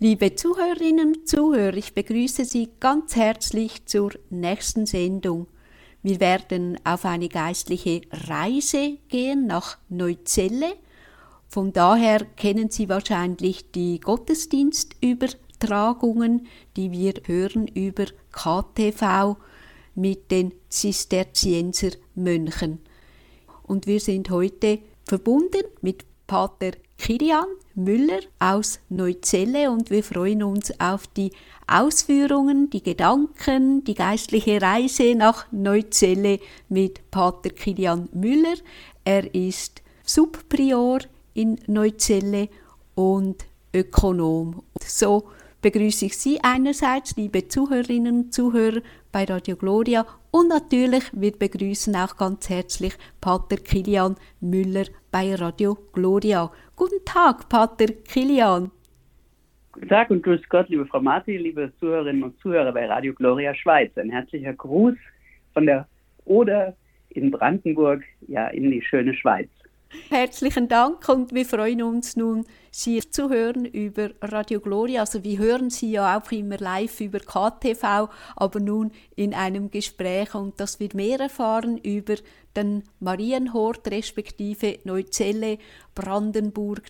Liebe Zuhörerinnen und Zuhörer, ich begrüße Sie ganz herzlich zur nächsten Sendung. Wir werden auf eine geistliche Reise gehen nach Neuzelle. Von daher kennen Sie wahrscheinlich die Gottesdienstübertragungen, die wir hören über KTV mit den Zisterzienser Mönchen. Und wir sind heute verbunden mit Pater Kirian Müller aus Neuzelle und wir freuen uns auf die Ausführungen, die Gedanken, die geistliche Reise nach Neuzelle mit Pater Kilian Müller. Er ist Subprior in Neuzelle und Ökonom. So begrüße ich Sie einerseits, liebe Zuhörerinnen und Zuhörer bei Radio Gloria und natürlich wir begrüßen auch ganz herzlich Pater Kilian Müller bei Radio Gloria. Guten Tag, Pater Kilian. Guten Tag und grüß Gott, liebe Frau Marti, liebe Zuhörerinnen und Zuhörer bei Radio Gloria Schweiz. Ein herzlicher Gruß von der Oder in Brandenburg, ja, in die schöne Schweiz. Herzlichen Dank und wir freuen uns nun, Sie zu hören über Radio Gloria. Also wir hören Sie ja auch immer live über KTV, aber nun in einem Gespräch und dass wir mehr erfahren über den Marienhort respektive Neuzelle Brandenburg.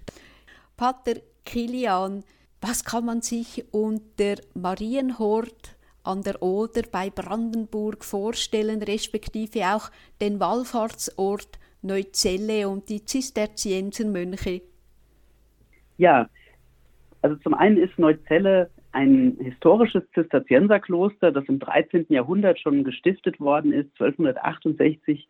Pater Kilian, was kann man sich unter Marienhort an der Oder bei Brandenburg vorstellen, respektive auch den Wallfahrtsort Neuzelle und die Zisterziensermönche? Ja, also zum einen ist Neuzelle ein historisches Zisterzienserkloster, das im 13. Jahrhundert schon gestiftet worden ist. 1268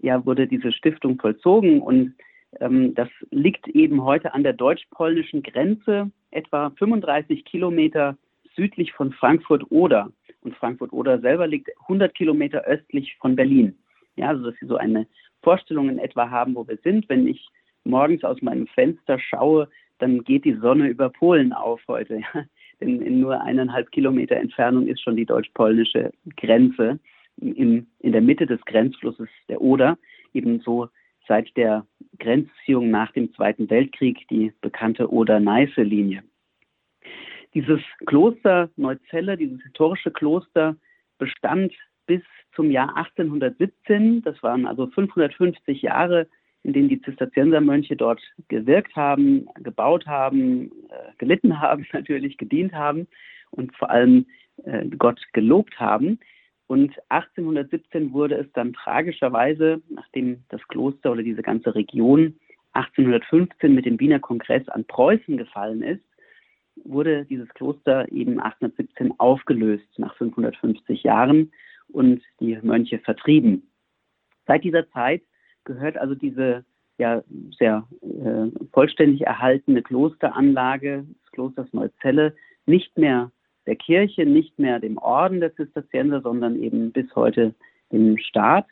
ja, wurde diese Stiftung vollzogen und ähm, das liegt eben heute an der deutsch-polnischen Grenze, etwa 35 Kilometer südlich von Frankfurt-Oder. Und Frankfurt-Oder selber liegt 100 Kilometer östlich von Berlin. Ja, also dass Sie so eine Vorstellung in etwa haben, wo wir sind. Wenn ich morgens aus meinem Fenster schaue, dann geht die Sonne über Polen auf heute. Ja? Denn in nur eineinhalb Kilometer Entfernung ist schon die deutsch-polnische Grenze in, in der Mitte des Grenzflusses der Oder, ebenso seit der Grenzziehung nach dem Zweiten Weltkrieg die bekannte Oder-Neiße-Linie. Dieses Kloster Neuzelle, dieses historische Kloster, bestand bis zum Jahr 1817. Das waren also 550 Jahre, in denen die Zisterziensermönche dort gewirkt haben, gebaut haben, äh, gelitten haben, natürlich gedient haben und vor allem äh, Gott gelobt haben. Und 1817 wurde es dann tragischerweise, nachdem das Kloster oder diese ganze Region 1815 mit dem Wiener Kongress an Preußen gefallen ist, wurde dieses Kloster eben 1817 aufgelöst nach 550 Jahren und die Mönche vertrieben. Seit dieser Zeit gehört also diese ja sehr äh, vollständig erhaltene Klosteranlage des Klosters Neuzelle nicht mehr der Kirche, nicht mehr dem Orden der Zisterzienser, sondern eben bis heute dem Staat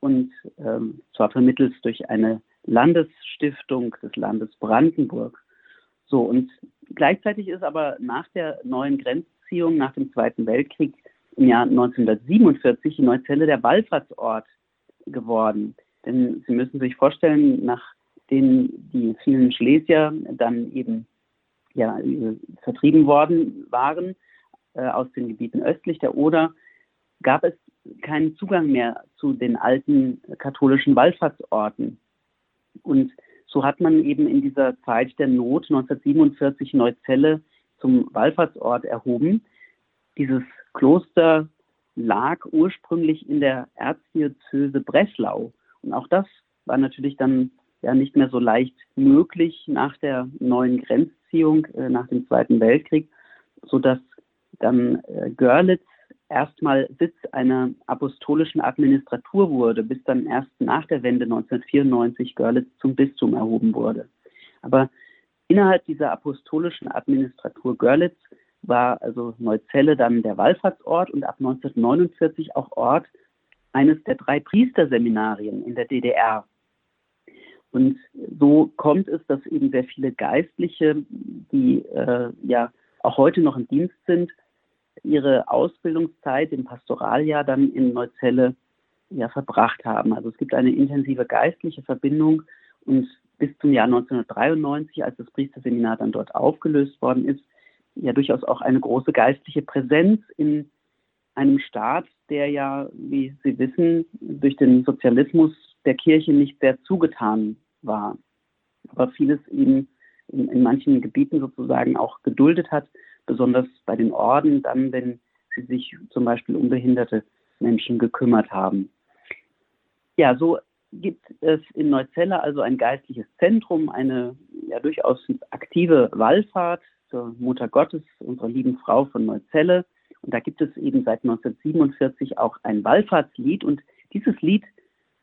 und ähm, zwar vermittels durch eine Landesstiftung des Landes Brandenburg. So, und gleichzeitig ist aber nach der neuen Grenzziehung, nach dem Zweiten Weltkrieg im Jahr 1947 die Neuzelle der Wallfahrtsort geworden. Denn Sie müssen sich vorstellen, nachdem die vielen Schlesier dann eben ja, vertrieben worden waren, äh, aus den Gebieten östlich der Oder, gab es keinen Zugang mehr zu den alten katholischen Wallfahrtsorten. Und so hat man eben in dieser Zeit der Not 1947 Neuzelle zum Wallfahrtsort erhoben. Dieses Kloster lag ursprünglich in der Erzdiözese Breslau. Auch das war natürlich dann ja nicht mehr so leicht möglich nach der neuen Grenzziehung äh, nach dem Zweiten Weltkrieg, sodass dann äh, Görlitz erstmal Sitz einer apostolischen Administratur wurde, bis dann erst nach der Wende 1994 Görlitz zum Bistum erhoben wurde. Aber innerhalb dieser apostolischen Administratur Görlitz war also Neuzelle dann der Wallfahrtsort und ab 1949 auch Ort eines der drei Priesterseminarien in der DDR. Und so kommt es, dass eben sehr viele Geistliche, die äh, ja auch heute noch im Dienst sind, ihre Ausbildungszeit im Pastoraljahr dann in Neuzelle ja, verbracht haben. Also es gibt eine intensive geistliche Verbindung und bis zum Jahr 1993, als das Priesterseminar dann dort aufgelöst worden ist, ja durchaus auch eine große geistliche Präsenz in einem Staat, der ja, wie Sie wissen, durch den Sozialismus der Kirche nicht sehr zugetan war, aber vieles eben in, in manchen Gebieten sozusagen auch geduldet hat, besonders bei den Orden, dann, wenn sie sich zum Beispiel um behinderte Menschen gekümmert haben. Ja, so gibt es in Neuzelle also ein geistliches Zentrum, eine ja durchaus aktive Wallfahrt zur Mutter Gottes, unserer lieben Frau von Neuzelle. Und da gibt es eben seit 1947 auch ein Wallfahrtslied. Und dieses Lied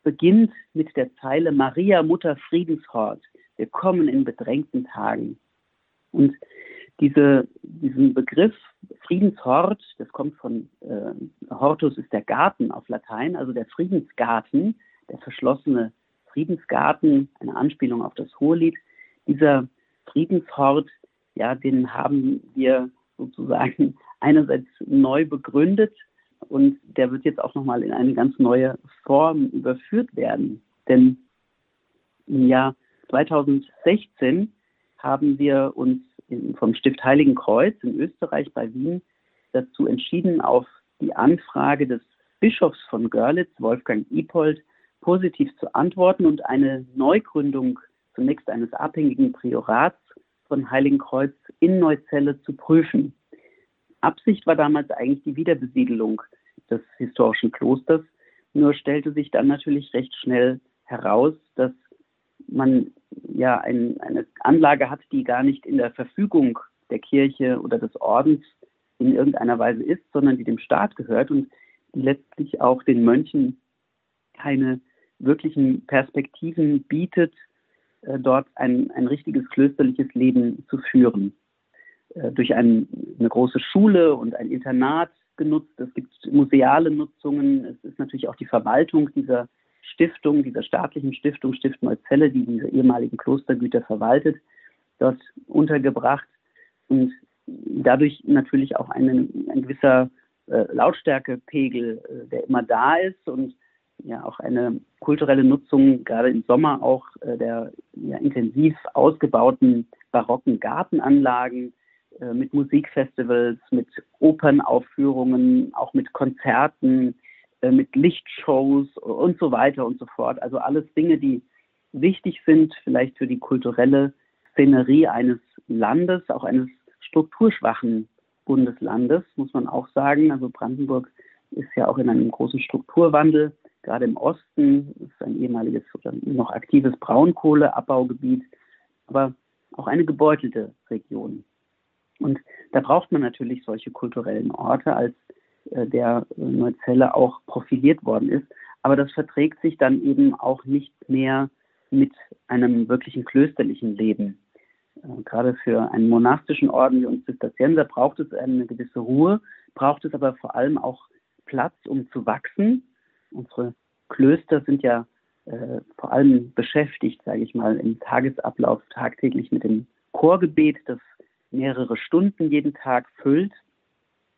beginnt mit der Zeile Maria, Mutter Friedenshort. Wir kommen in bedrängten Tagen. Und diese, diesen Begriff Friedenshort, das kommt von äh, Hortus ist der Garten auf Latein, also der Friedensgarten, der verschlossene Friedensgarten, eine Anspielung auf das Hohelied. Dieser Friedenshort, ja, den haben wir sozusagen einerseits neu begründet und der wird jetzt auch nochmal in eine ganz neue Form überführt werden. Denn im Jahr 2016 haben wir uns vom Stift Heiligen Kreuz in Österreich bei Wien dazu entschieden, auf die Anfrage des Bischofs von Görlitz, Wolfgang Ipold, positiv zu antworten und eine Neugründung zunächst eines abhängigen Priorats von Heiligen Kreuz in Neuzelle zu prüfen. Absicht war damals eigentlich die Wiederbesiedelung des historischen Klosters, nur stellte sich dann natürlich recht schnell heraus, dass man ja ein, eine Anlage hat, die gar nicht in der Verfügung der Kirche oder des Ordens in irgendeiner Weise ist, sondern die dem Staat gehört und die letztlich auch den Mönchen keine wirklichen Perspektiven bietet, äh, dort ein, ein richtiges klösterliches Leben zu führen. Äh, durch ein, eine große Schule und ein Internat genutzt. Es gibt museale Nutzungen. Es ist natürlich auch die Verwaltung dieser Stiftung, dieser staatlichen Stiftung, Stift Neuzelle, die diese ehemaligen Klostergüter verwaltet, dort untergebracht und dadurch natürlich auch einen, ein gewisser äh, Lautstärkepegel, äh, der immer da ist und ja auch eine kulturelle Nutzung, gerade im Sommer auch äh, der ja, intensiv ausgebauten barocken Gartenanlagen äh, mit Musikfestivals, mit Opernaufführungen, auch mit Konzerten, äh, mit Lichtshows und so weiter und so fort. Also alles Dinge, die wichtig sind, vielleicht für die kulturelle Szenerie eines Landes, auch eines strukturschwachen Bundeslandes, muss man auch sagen. Also Brandenburg ist ja auch in einem großen Strukturwandel. Gerade im Osten ist ein ehemaliges oder noch aktives Braunkohleabbaugebiet, aber auch eine gebeutelte Region. Und da braucht man natürlich solche kulturellen Orte als äh, der Neuzelle auch profiliert worden ist. Aber das verträgt sich dann eben auch nicht mehr mit einem wirklichen klösterlichen Leben. Äh, gerade für einen monastischen Orden wie uns Zisterzienser braucht es eine gewisse Ruhe, braucht es aber vor allem auch Platz, um zu wachsen. Unsere Klöster sind ja äh, vor allem beschäftigt, sage ich mal, im Tagesablauf tagtäglich mit dem Chorgebet, das mehrere Stunden jeden Tag füllt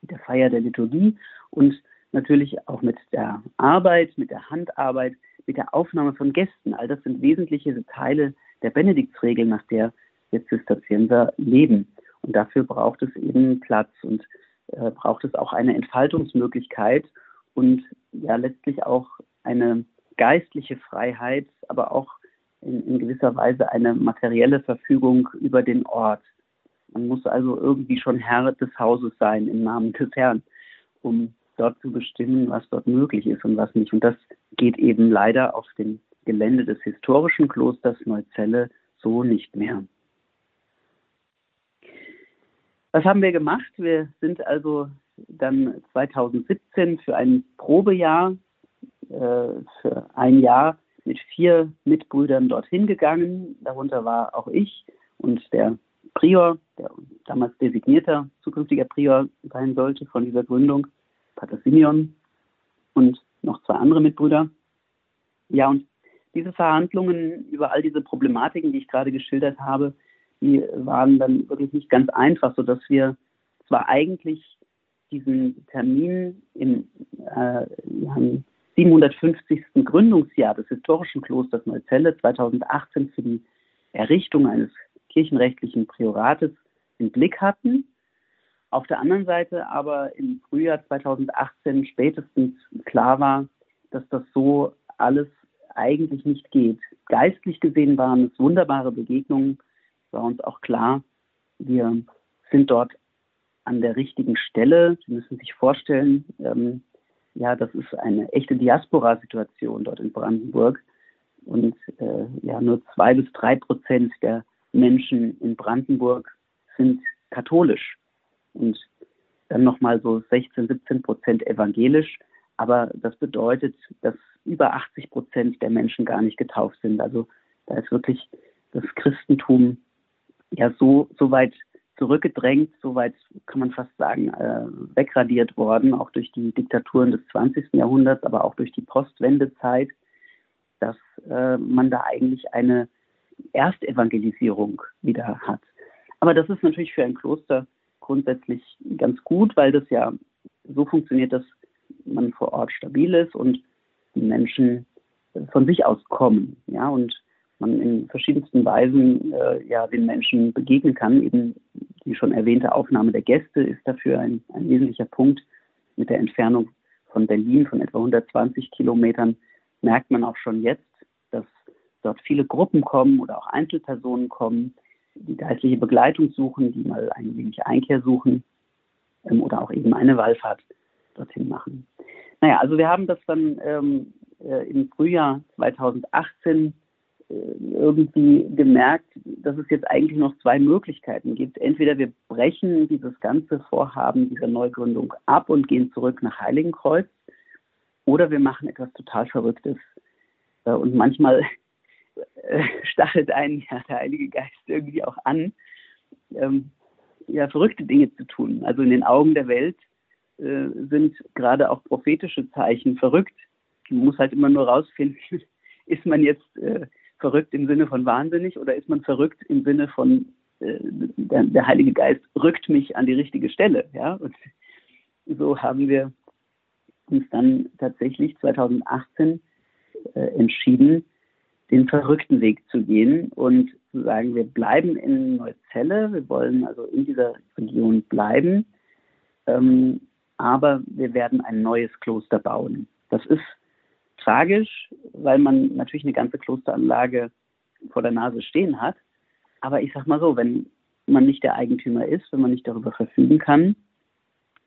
der Feier der Liturgie und natürlich auch mit der Arbeit, mit der Handarbeit, mit der Aufnahme von Gästen. All das sind wesentliche Teile der Benediktsregel, nach der wir Zisterzienser leben. Und dafür braucht es eben Platz und äh, braucht es auch eine Entfaltungsmöglichkeit und ja letztlich auch eine geistliche Freiheit, aber auch in, in gewisser Weise eine materielle Verfügung über den Ort. Man muss also irgendwie schon Herr des Hauses sein im Namen des Herrn, um dort zu bestimmen, was dort möglich ist und was nicht. Und das geht eben leider auf dem Gelände des historischen Klosters Neuzelle so nicht mehr. Was haben wir gemacht? Wir sind also dann 2017 für ein Probejahr, äh, für ein Jahr mit vier Mitbrüdern dorthin gegangen. Darunter war auch ich und der Prior, der damals designierter zukünftiger Prior sein sollte von dieser Gründung, Pater Simeon und noch zwei andere Mitbrüder. Ja, und diese Verhandlungen über all diese Problematiken, die ich gerade geschildert habe, die waren dann wirklich nicht ganz einfach, sodass wir zwar eigentlich diesen Termin im äh, 750. Gründungsjahr des historischen Klosters Neuzelle 2018 für die Errichtung eines kirchenrechtlichen Priorates im Blick hatten. Auf der anderen Seite aber im Frühjahr 2018 spätestens klar war, dass das so alles eigentlich nicht geht. Geistlich gesehen waren es wunderbare Begegnungen, war uns auch klar, wir sind dort an der richtigen Stelle. Sie müssen sich vorstellen, ähm, ja, das ist eine echte Diaspora-Situation dort in Brandenburg. Und äh, ja, nur zwei bis drei Prozent der Menschen in Brandenburg sind katholisch. Und dann nochmal so 16, 17 Prozent evangelisch. Aber das bedeutet, dass über 80 Prozent der Menschen gar nicht getauft sind. Also da ist wirklich das Christentum ja so, so weit zurückgedrängt, so weit kann man fast sagen, äh, wegradiert worden, auch durch die Diktaturen des 20. Jahrhunderts, aber auch durch die Postwendezeit, dass äh, man da eigentlich eine Erstevangelisierung wieder hat. Aber das ist natürlich für ein Kloster grundsätzlich ganz gut, weil das ja so funktioniert, dass man vor Ort stabil ist und die Menschen von sich aus kommen, ja, und man in verschiedensten Weisen äh, ja den Menschen begegnen kann. Eben die schon erwähnte Aufnahme der Gäste ist dafür ein, ein wesentlicher Punkt. Mit der Entfernung von Berlin von etwa 120 Kilometern merkt man auch schon jetzt, dass dort viele Gruppen kommen oder auch Einzelpersonen kommen, die geistliche Begleitung suchen, die mal ein wenig Einkehr suchen ähm, oder auch eben eine Wallfahrt dorthin machen. Naja, also wir haben das dann ähm, äh, im Frühjahr 2018 äh, irgendwie gemerkt, dass es jetzt eigentlich noch zwei Möglichkeiten gibt. Entweder wir brechen dieses ganze Vorhaben dieser Neugründung ab und gehen zurück nach Heiligenkreuz, oder wir machen etwas total Verrücktes. Äh, und manchmal stachelt einen ja der Heilige Geist irgendwie auch an, ähm, ja, verrückte Dinge zu tun. Also in den Augen der Welt äh, sind gerade auch prophetische Zeichen verrückt. Man muss halt immer nur rausfinden, ist man jetzt äh, verrückt im Sinne von wahnsinnig oder ist man verrückt im Sinne von äh, der, der, Heilige Geist rückt mich an die richtige Stelle, ja? Und so haben wir uns dann tatsächlich 2018 äh, entschieden, den verrückten Weg zu gehen und zu sagen, wir bleiben in Neuzelle, wir wollen also in dieser Region bleiben, ähm, aber wir werden ein neues Kloster bauen. Das ist tragisch, weil man natürlich eine ganze Klosteranlage vor der Nase stehen hat. Aber ich sag mal so, wenn man nicht der Eigentümer ist, wenn man nicht darüber verfügen kann,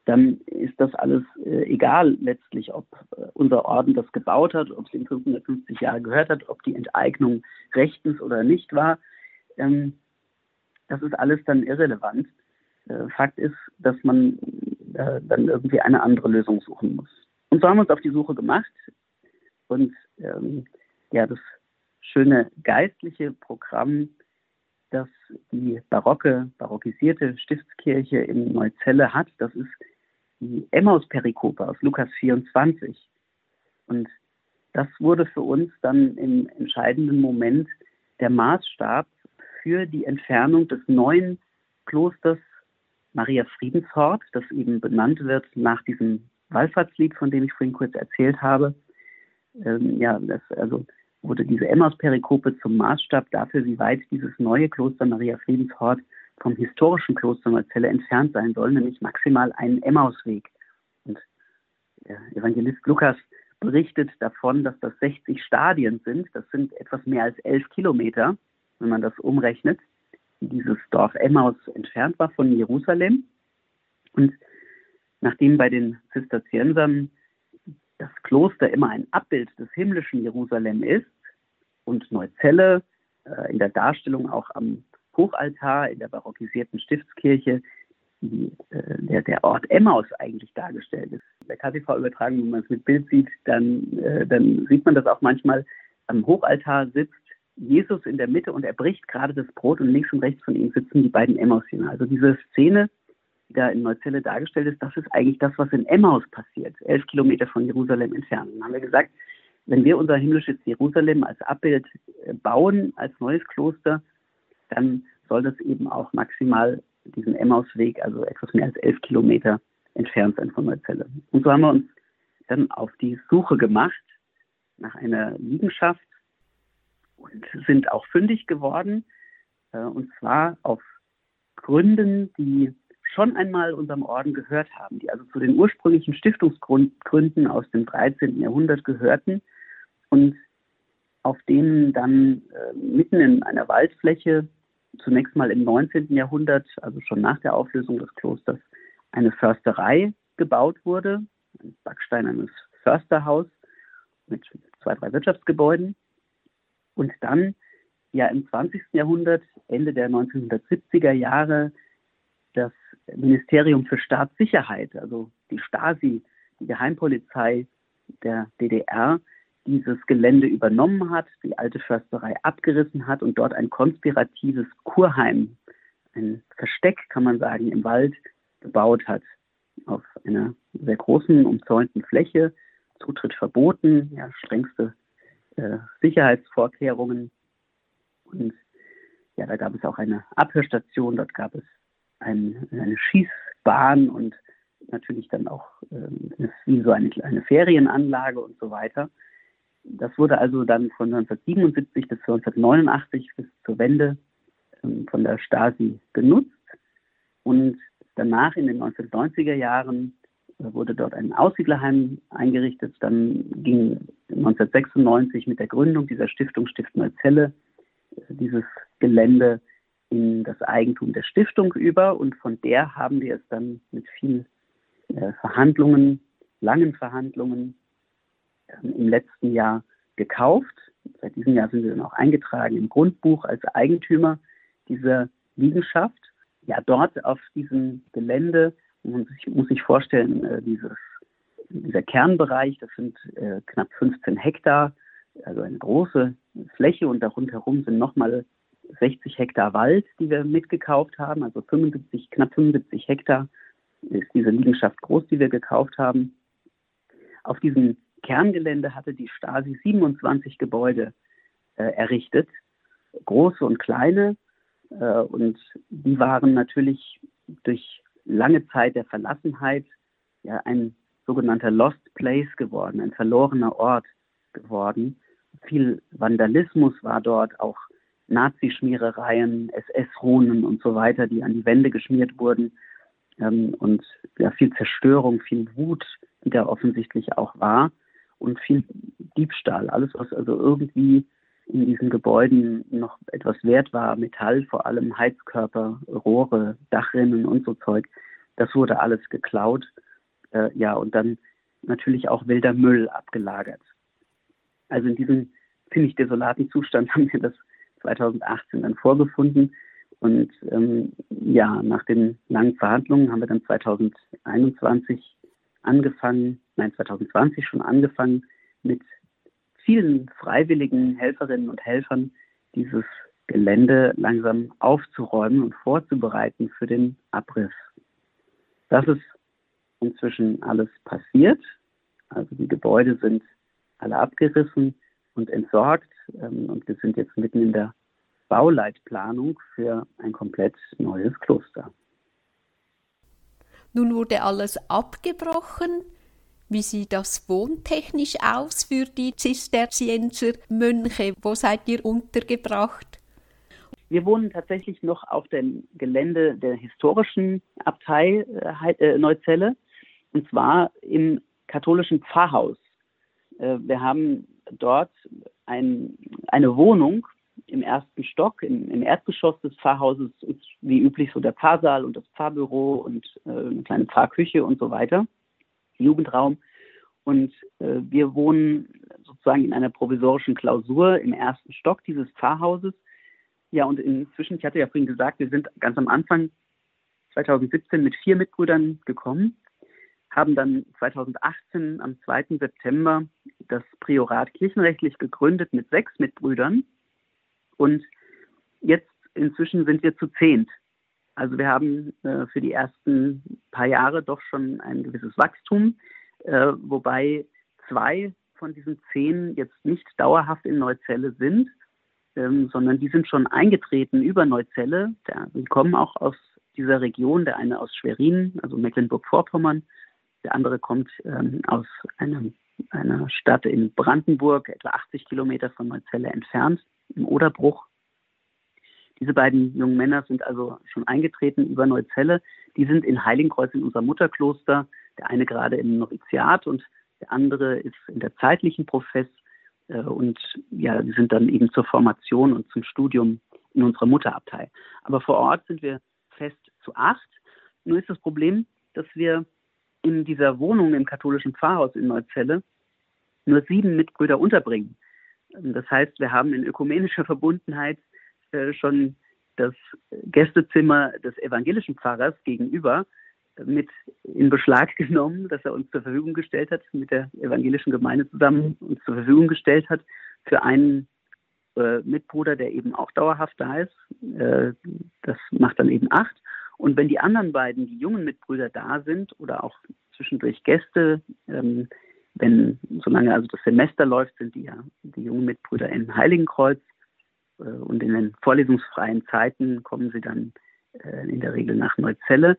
dann ist das alles äh, egal letztlich, ob äh, unser Orden das gebaut hat, ob es in 550 Jahre gehört hat, ob die Enteignung rechtens oder nicht war. Ähm, das ist alles dann irrelevant. Äh, Fakt ist, dass man äh, dann irgendwie eine andere Lösung suchen muss. Und so haben wir uns auf die Suche gemacht und ähm, ja, das schöne geistliche Programm, das die barocke, barockisierte Stiftskirche in Neuzelle hat, das ist die Emmaus-Perikope aus Lukas 24. Und das wurde für uns dann im entscheidenden Moment der Maßstab für die Entfernung des neuen Klosters Maria Friedenshort, das eben benannt wird nach diesem Wallfahrtslied, von dem ich vorhin kurz erzählt habe. Ähm, ja, das also wurde diese Emmaus-Perikope zum Maßstab dafür, wie weit dieses neue Kloster Maria Friedenshort vom historischen Kloster Neuzelle entfernt sein soll, nämlich maximal einen Emmausweg. Und der Evangelist Lukas berichtet davon, dass das 60 Stadien sind. Das sind etwas mehr als elf Kilometer, wenn man das umrechnet, wie dieses Dorf Emmaus entfernt war von Jerusalem. Und nachdem bei den Zisterziensern das Kloster immer ein Abbild des himmlischen Jerusalem ist und Neuzelle äh, in der Darstellung auch am Hochaltar in der barockisierten Stiftskirche die, äh, der, der Ort Emmaus eigentlich dargestellt ist. Der KTV-Übertragung, wenn man es mit Bild sieht, dann, äh, dann sieht man das auch manchmal. Am Hochaltar sitzt Jesus in der Mitte und er bricht gerade das Brot und links und rechts von ihm sitzen die beiden Emmaus-Jünger. Also diese Szene, die da in Neuzelle dargestellt ist, das ist eigentlich das, was in Emmaus passiert, elf Kilometer von Jerusalem entfernt. Dann haben wir gesagt, wenn wir unser himmlisches Jerusalem als Abbild äh, bauen, als neues Kloster, dann soll das eben auch maximal diesen Emmausweg, also etwas mehr als elf Kilometer entfernt sein von Neuzelle. Und so haben wir uns dann auf die Suche gemacht nach einer Liegenschaft und sind auch fündig geworden, äh, und zwar auf Gründen, die schon einmal unserem Orden gehört haben, die also zu den ursprünglichen Stiftungsgründen aus dem 13. Jahrhundert gehörten und auf denen dann äh, mitten in einer Waldfläche zunächst mal im 19. Jahrhundert, also schon nach der Auflösung des Klosters, eine Försterei gebaut wurde, ein backsteinernes Försterhaus mit zwei, drei Wirtschaftsgebäuden. Und dann ja im 20. Jahrhundert, Ende der 1970er Jahre, das Ministerium für Staatssicherheit, also die Stasi, die Geheimpolizei der DDR, dieses Gelände übernommen hat, die alte Försterei abgerissen hat und dort ein konspiratives Kurheim, ein Versteck, kann man sagen, im Wald gebaut hat. Auf einer sehr großen, umzäunten Fläche, Zutritt verboten, ja, strengste äh, Sicherheitsvorkehrungen. Und ja, da gab es auch eine Abhörstation, dort gab es ein, eine Schießbahn und natürlich dann auch äh, wie so eine, eine Ferienanlage und so weiter. Das wurde also dann von 1977 bis 1989 bis zur Wende ähm, von der Stasi genutzt. Und danach in den 1990er Jahren äh, wurde dort ein Aussiedlerheim eingerichtet. Dann ging 1996 mit der Gründung dieser Stiftung Stift Neuzelle äh, dieses Gelände in das Eigentum der Stiftung über und von der haben wir es dann mit vielen äh, Verhandlungen, langen Verhandlungen im letzten Jahr gekauft. Seit diesem Jahr sind wir dann auch eingetragen im Grundbuch als Eigentümer dieser Liegenschaft. Ja, dort auf diesem Gelände muss ich, muss ich vorstellen, äh, dieses, dieser Kernbereich, das sind äh, knapp 15 Hektar, also eine große Fläche und darunter sind nochmal 60 Hektar Wald, die wir mitgekauft haben, also 75, knapp 75 Hektar ist diese Liegenschaft groß, die wir gekauft haben. Auf diesem Kerngelände hatte die Stasi 27 Gebäude äh, errichtet, große und kleine. Äh, und die waren natürlich durch lange Zeit der Verlassenheit ja ein sogenannter Lost Place geworden, ein verlorener Ort geworden. Viel Vandalismus war dort, auch Nazischmierereien, SS-Runen und so weiter, die an die Wände geschmiert wurden. Ähm, und ja, viel Zerstörung, viel Wut, die da offensichtlich auch war und viel Diebstahl. Alles, was also irgendwie in diesen Gebäuden noch etwas wert war, Metall vor allem, Heizkörper, Rohre, Dachrinnen und so Zeug, das wurde alles geklaut. Äh, ja, und dann natürlich auch wilder Müll abgelagert. Also in diesem ziemlich desolaten Zustand haben wir das 2018 dann vorgefunden. Und ähm, ja, nach den langen Verhandlungen haben wir dann 2021 angefangen, nein, 2020 schon angefangen, mit vielen freiwilligen Helferinnen und Helfern dieses Gelände langsam aufzuräumen und vorzubereiten für den Abriss. Das ist inzwischen alles passiert. Also die Gebäude sind alle abgerissen und entsorgt. Ähm, und wir sind jetzt mitten in der Bauleitplanung für ein komplett neues Kloster. Nun wurde alles abgebrochen. Wie sieht das wohntechnisch aus für die Zisterzienser Mönche? Wo seid ihr untergebracht? Wir wohnen tatsächlich noch auf dem Gelände der historischen Abtei äh, äh Neuzelle und zwar im katholischen Pfarrhaus. Äh, wir haben dort ein, eine Wohnung im ersten Stock, im, im, Erdgeschoss des Pfarrhauses ist wie üblich so der Pfarrsaal und das Pfarrbüro und eine kleine Pfarrküche und so weiter, Jugendraum. Und äh, wir wohnen sozusagen in einer provisorischen Klausur im ersten Stock dieses Pfarrhauses. Ja, und inzwischen, ich hatte ja vorhin gesagt, wir sind ganz am Anfang 2017 mit vier Mitbrüdern gekommen haben dann 2018 am 2. September das Priorat kirchenrechtlich gegründet mit sechs Mitbrüdern. Und jetzt inzwischen sind wir zu zehnt. Also wir haben äh, für die ersten paar Jahre doch schon ein gewisses Wachstum, äh, wobei zwei von diesen zehn jetzt nicht dauerhaft in Neuzelle sind, ähm, sondern die sind schon eingetreten über Neuzelle. Der, die kommen auch aus dieser Region, der eine aus Schwerin, also Mecklenburg-Vorpommern, der andere kommt ähm, aus einem, einer Stadt in Brandenburg, etwa 80 Kilometer von Neuzelle entfernt, im Oderbruch. Diese beiden jungen Männer sind also schon eingetreten über Neuzelle. Die sind in Heiligenkreuz in unserem Mutterkloster. Der eine gerade im Noviziat und der andere ist in der zeitlichen Profess. Äh, und ja, die sind dann eben zur Formation und zum Studium in unserer Mutterabtei. Aber vor Ort sind wir fest zu acht. Nur ist das Problem, dass wir in dieser Wohnung im katholischen Pfarrhaus in Neuzelle nur sieben Mitbrüder unterbringen. Das heißt, wir haben in ökumenischer Verbundenheit schon das Gästezimmer des evangelischen Pfarrers gegenüber mit in Beschlag genommen, das er uns zur Verfügung gestellt hat, mit der evangelischen Gemeinde zusammen uns zur Verfügung gestellt hat, für einen äh, Mitbruder, der eben auch dauerhaft da ist. Äh, das macht dann eben acht. Und wenn die anderen beiden, die jungen Mitbrüder da sind oder auch zwischendurch Gäste, ähm, wenn, solange also das Semester läuft, sind die ja die jungen Mitbrüder in Heiligenkreuz äh, und in den vorlesungsfreien Zeiten kommen sie dann äh, in der Regel nach Neuzelle.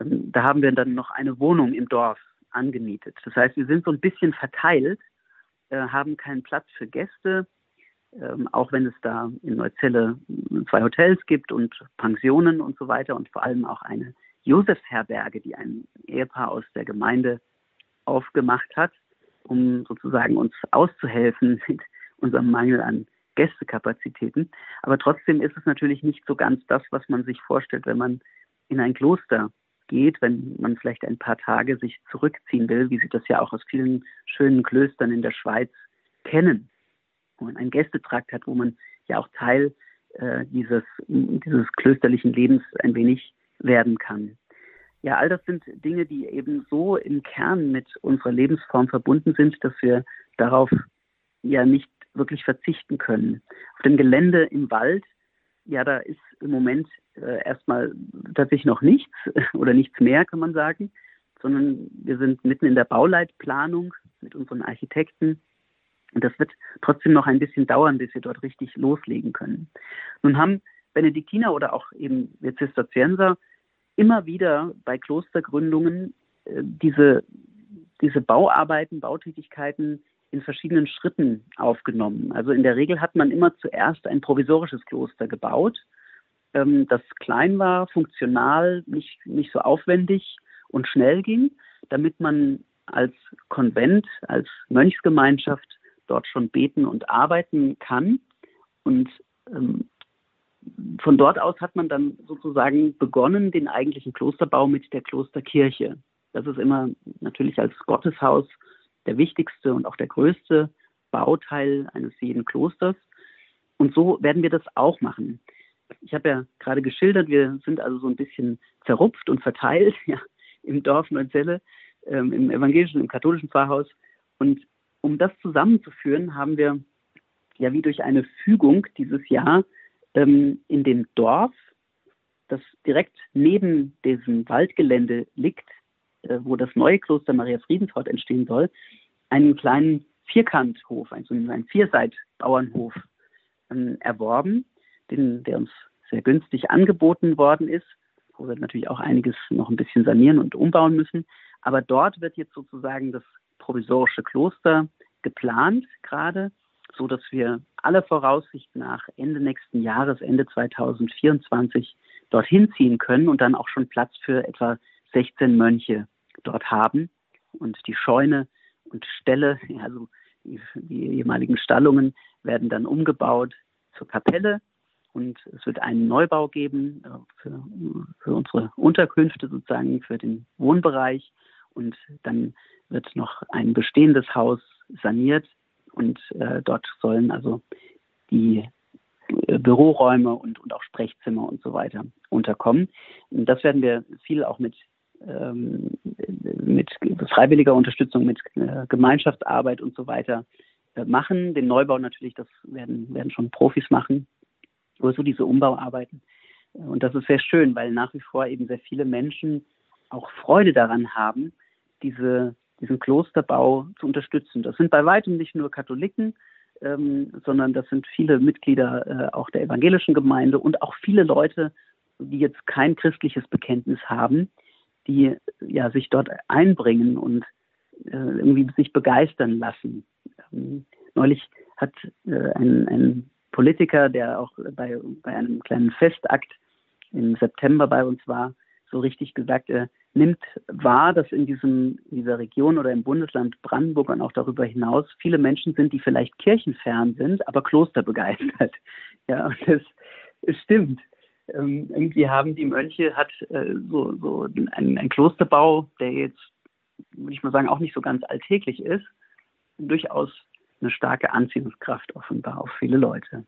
Ähm, da haben wir dann noch eine Wohnung im Dorf angemietet. Das heißt, wir sind so ein bisschen verteilt, äh, haben keinen Platz für Gäste, ähm, auch wenn es da in Neuzelle zwei Hotels gibt und Pensionen und so weiter und vor allem auch eine Josefsherberge, die ein Ehepaar aus der Gemeinde aufgemacht hat, um sozusagen uns auszuhelfen mit unserem Mangel an Gästekapazitäten. Aber trotzdem ist es natürlich nicht so ganz das, was man sich vorstellt, wenn man in ein Kloster geht, wenn man vielleicht ein paar Tage sich zurückziehen will, wie Sie das ja auch aus vielen schönen Klöstern in der Schweiz kennen, wo man einen Gästetrakt hat, wo man ja auch Teil äh, dieses, dieses klösterlichen Lebens ein wenig werden kann. Ja, all das sind Dinge, die eben so im Kern mit unserer Lebensform verbunden sind, dass wir darauf ja nicht wirklich verzichten können. Auf dem Gelände im Wald, ja, da ist im Moment äh, erstmal tatsächlich noch nichts oder nichts mehr, kann man sagen, sondern wir sind mitten in der Bauleitplanung mit unseren Architekten. Und das wird trotzdem noch ein bisschen dauern, bis wir dort richtig loslegen können. Nun haben Benediktiner oder auch eben wir Zisterzienser immer wieder bei Klostergründungen äh, diese, diese Bauarbeiten, Bautätigkeiten in verschiedenen Schritten aufgenommen. Also in der Regel hat man immer zuerst ein provisorisches Kloster gebaut, ähm, das klein war, funktional, nicht, nicht so aufwendig und schnell ging, damit man als Konvent, als Mönchsgemeinschaft dort schon beten und arbeiten kann. Und ähm, von dort aus hat man dann sozusagen begonnen, den eigentlichen Klosterbau mit der Klosterkirche. Das ist immer natürlich als Gotteshaus der wichtigste und auch der größte Bauteil eines jeden Klosters. Und so werden wir das auch machen. Ich habe ja gerade geschildert, wir sind also so ein bisschen zerrupft und verteilt ja, im Dorf Neuzelle, ähm, im evangelischen, im katholischen Pfarrhaus. Und um das zusammenzuführen, haben wir ja wie durch eine Fügung dieses Jahr ähm, in dem Dorf, das direkt neben diesem Waldgelände liegt, wo das neue Kloster Maria Friedensort entstehen soll, einen kleinen Vierkanthof, also einen Vierseit-Bauernhof ähm, erworben, den, der uns sehr günstig angeboten worden ist, wo wir natürlich auch einiges noch ein bisschen sanieren und umbauen müssen. Aber dort wird jetzt sozusagen das provisorische Kloster geplant gerade so dass wir aller Voraussicht nach Ende nächsten Jahres, Ende 2024, dorthin ziehen können und dann auch schon Platz für etwa 16 Mönche dort haben. Und die Scheune und Ställe, also die, die ehemaligen Stallungen, werden dann umgebaut zur Kapelle. Und es wird einen Neubau geben äh, für, für unsere Unterkünfte sozusagen, für den Wohnbereich. Und dann wird noch ein bestehendes Haus saniert und äh, dort sollen also die äh, Büroräume und, und auch Sprechzimmer und so weiter unterkommen. Und das werden wir viel auch mit, mit freiwilliger Unterstützung, mit äh, Gemeinschaftsarbeit und so weiter äh, machen. Den Neubau natürlich, das werden, werden schon Profis machen, aber so diese Umbauarbeiten. Und das ist sehr schön, weil nach wie vor eben sehr viele Menschen auch Freude daran haben, diese diesen Klosterbau zu unterstützen. Das sind bei weitem nicht nur Katholiken, ähm, sondern das sind viele Mitglieder äh, auch der evangelischen Gemeinde und auch viele Leute, die jetzt kein christliches Bekenntnis haben, die ja sich dort einbringen und äh, irgendwie sich begeistern lassen. Ähm, neulich hat äh, ein, ein Politiker, der auch bei, bei einem kleinen Festakt im September bei uns war, so richtig gesagt, er nimmt wahr, dass in, diesem, in dieser Region oder im Bundesland Brandenburg und auch darüber hinaus viele Menschen sind, die vielleicht kirchenfern sind, aber klosterbegeistert. Ja, und das stimmt. Ähm, irgendwie haben die Mönche, hat äh, so, so ein, ein Klosterbau, der jetzt, würde ich mal sagen, auch nicht so ganz alltäglich ist, durchaus eine starke Anziehungskraft offenbar auf viele Leute.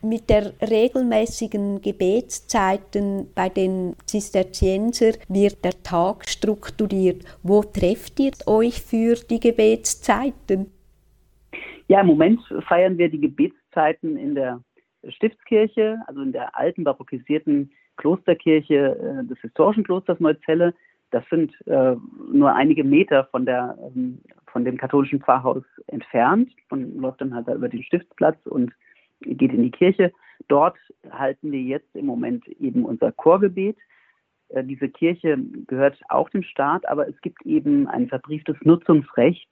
Mit der regelmäßigen Gebetszeiten bei den Zisterzienser wird der Tag strukturiert. Wo trefft ihr euch für die Gebetszeiten? Ja, im Moment feiern wir die Gebetszeiten in der Stiftskirche, also in der alten barockisierten Klosterkirche äh, des historischen Klosters Neuzelle. Das sind äh, nur einige Meter von, der, ähm, von dem katholischen Pfarrhaus entfernt. Man läuft dann halt da über den Stiftsplatz und geht in die Kirche. Dort halten wir jetzt im Moment eben unser Chorgebet. Äh, diese Kirche gehört auch dem Staat, aber es gibt eben ein verbrieftes Nutzungsrecht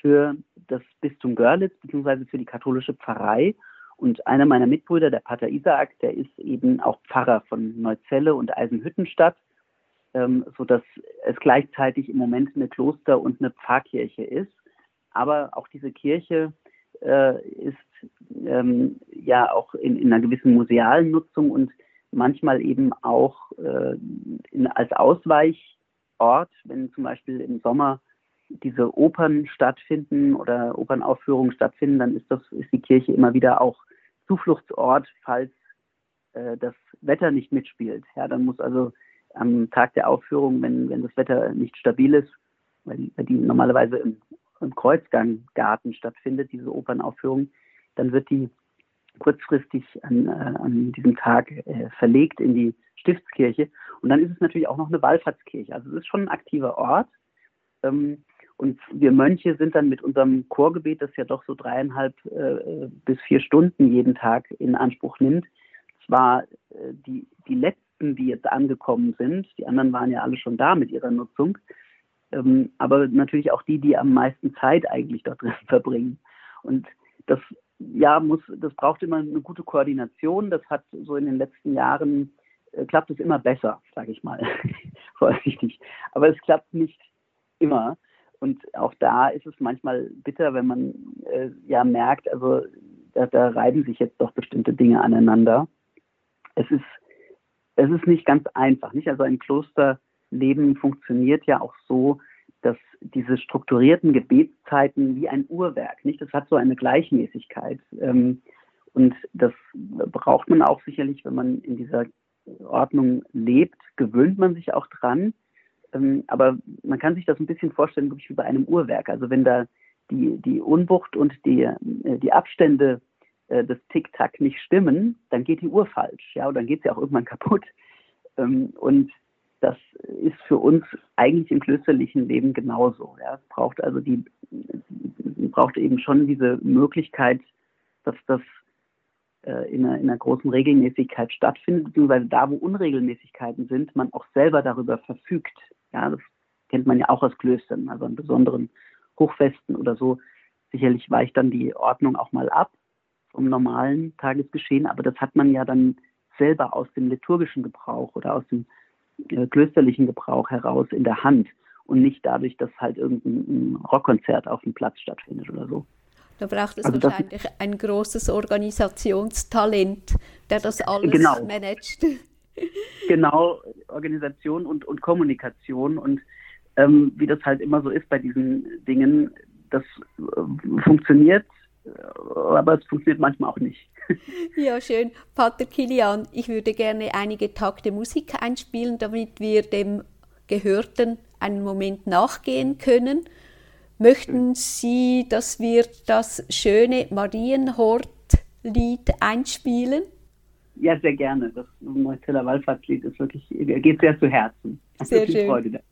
für das Bistum Görlitz bzw. für die katholische Pfarrei. Und einer meiner Mitbrüder, der Pater Isaak, der ist eben auch Pfarrer von Neuzelle und Eisenhüttenstadt, ähm, sodass es gleichzeitig im Moment eine Kloster- und eine Pfarrkirche ist. Aber auch diese Kirche äh, ist ähm, ja auch in, in, einer gewissen musealen Nutzung und manchmal eben auch äh, in, als Ausweichort, wenn zum Beispiel im Sommer diese Opern stattfinden oder Opernaufführungen stattfinden, dann ist das ist die Kirche immer wieder auch Zufluchtsort, falls äh, das Wetter nicht mitspielt. Ja, dann muss also am Tag der Aufführung, wenn, wenn das Wetter nicht stabil ist, weil, weil die normalerweise im, im Kreuzganggarten stattfindet, diese Opernaufführung, dann wird die kurzfristig an, äh, an diesem Tag äh, verlegt in die Stiftskirche. Und dann ist es natürlich auch noch eine Wallfahrtskirche. Also es ist schon ein aktiver Ort. Ähm, und wir Mönche sind dann mit unserem Chorgebet, das ja doch so dreieinhalb äh, bis vier Stunden jeden Tag in Anspruch nimmt, zwar äh, die, die letzten, die jetzt angekommen sind, die anderen waren ja alle schon da mit ihrer Nutzung, ähm, aber natürlich auch die, die am meisten Zeit eigentlich dort drin verbringen. Und das ja muss, das braucht immer eine gute Koordination. Das hat so in den letzten Jahren äh, klappt es immer besser, sage ich mal, vorsichtig. Aber es klappt nicht immer. Und auch da ist es manchmal bitter, wenn man äh, ja merkt, also da, da reiben sich jetzt doch bestimmte Dinge aneinander. Es ist, es ist nicht ganz einfach. Nicht? Also ein Klosterleben funktioniert ja auch so, dass diese strukturierten Gebetszeiten wie ein Uhrwerk, nicht? Das hat so eine Gleichmäßigkeit. Ähm, und das braucht man auch sicherlich, wenn man in dieser Ordnung lebt, gewöhnt man sich auch dran. Ähm, aber man kann sich das ein bisschen vorstellen, wirklich wie bei einem Uhrwerk. Also wenn da die, die Unwucht und die, äh, die Abstände äh, des Tick-Tack nicht stimmen, dann geht die Uhr falsch. Ja, und dann geht sie auch irgendwann kaputt. Ähm, und das ist für uns eigentlich im klösterlichen Leben genauso. Ja. Es braucht also die, braucht eben schon diese Möglichkeit, dass das äh, in, einer, in, einer, großen Regelmäßigkeit stattfindet, beziehungsweise da, wo Unregelmäßigkeiten sind, man auch selber darüber verfügt. Ja, das kennt man ja auch aus Klöstern, also an besonderen Hochfesten oder so. Sicherlich weicht dann die Ordnung auch mal ab vom normalen Tagesgeschehen, aber das hat man ja dann selber aus dem liturgischen Gebrauch oder aus dem äh, klösterlichen Gebrauch heraus in der Hand und nicht dadurch, dass halt irgendein Rockkonzert auf dem Platz stattfindet oder so. Da braucht es also wahrscheinlich ein großes Organisationstalent, der das alles genau. managt. Genau, Organisation und, und Kommunikation und ähm, wie das halt immer so ist bei diesen Dingen, das äh, funktioniert, äh, aber es funktioniert manchmal auch nicht. Ja, schön. Pater Kilian, ich würde gerne einige Takte Musik einspielen, damit wir dem Gehörten einen Moment nachgehen können. Möchten Sie, dass wir das schöne Marienhort-Lied einspielen? Ja, sehr gerne. Das Neuzeller Wallfahrtslied ist wirklich, geht sehr zu Herzen. Sehr schön. Freude.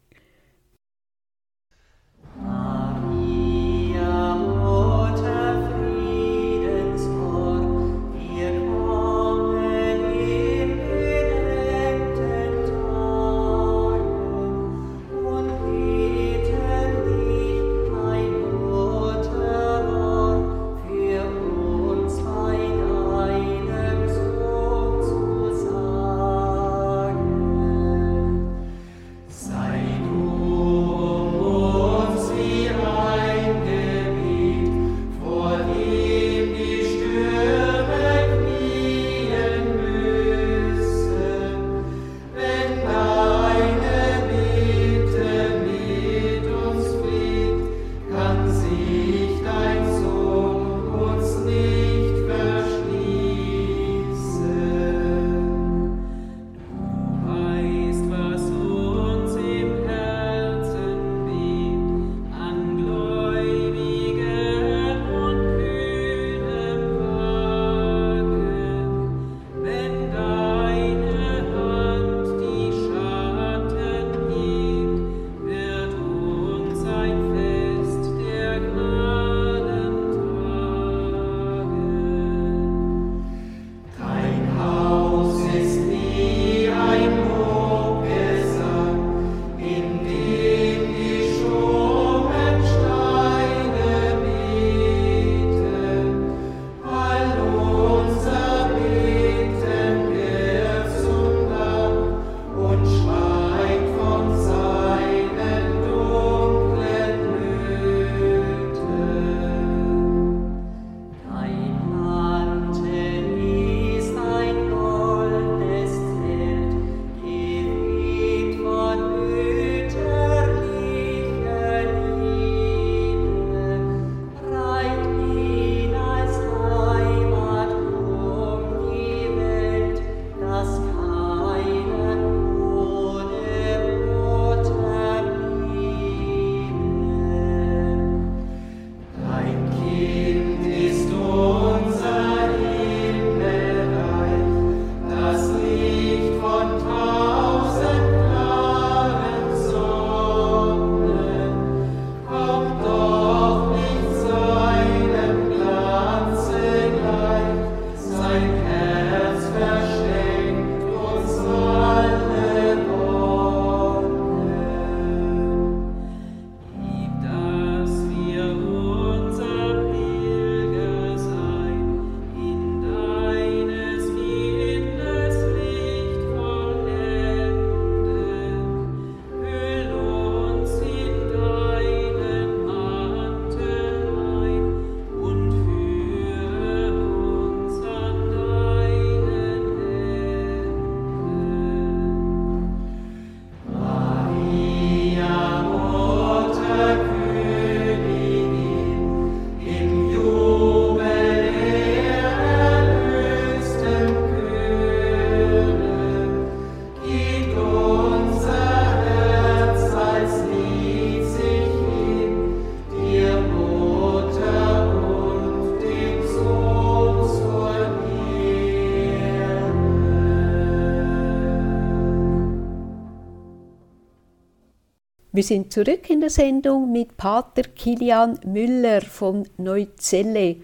Wir sind zurück in der Sendung mit Pater Kilian Müller von Neuzelle.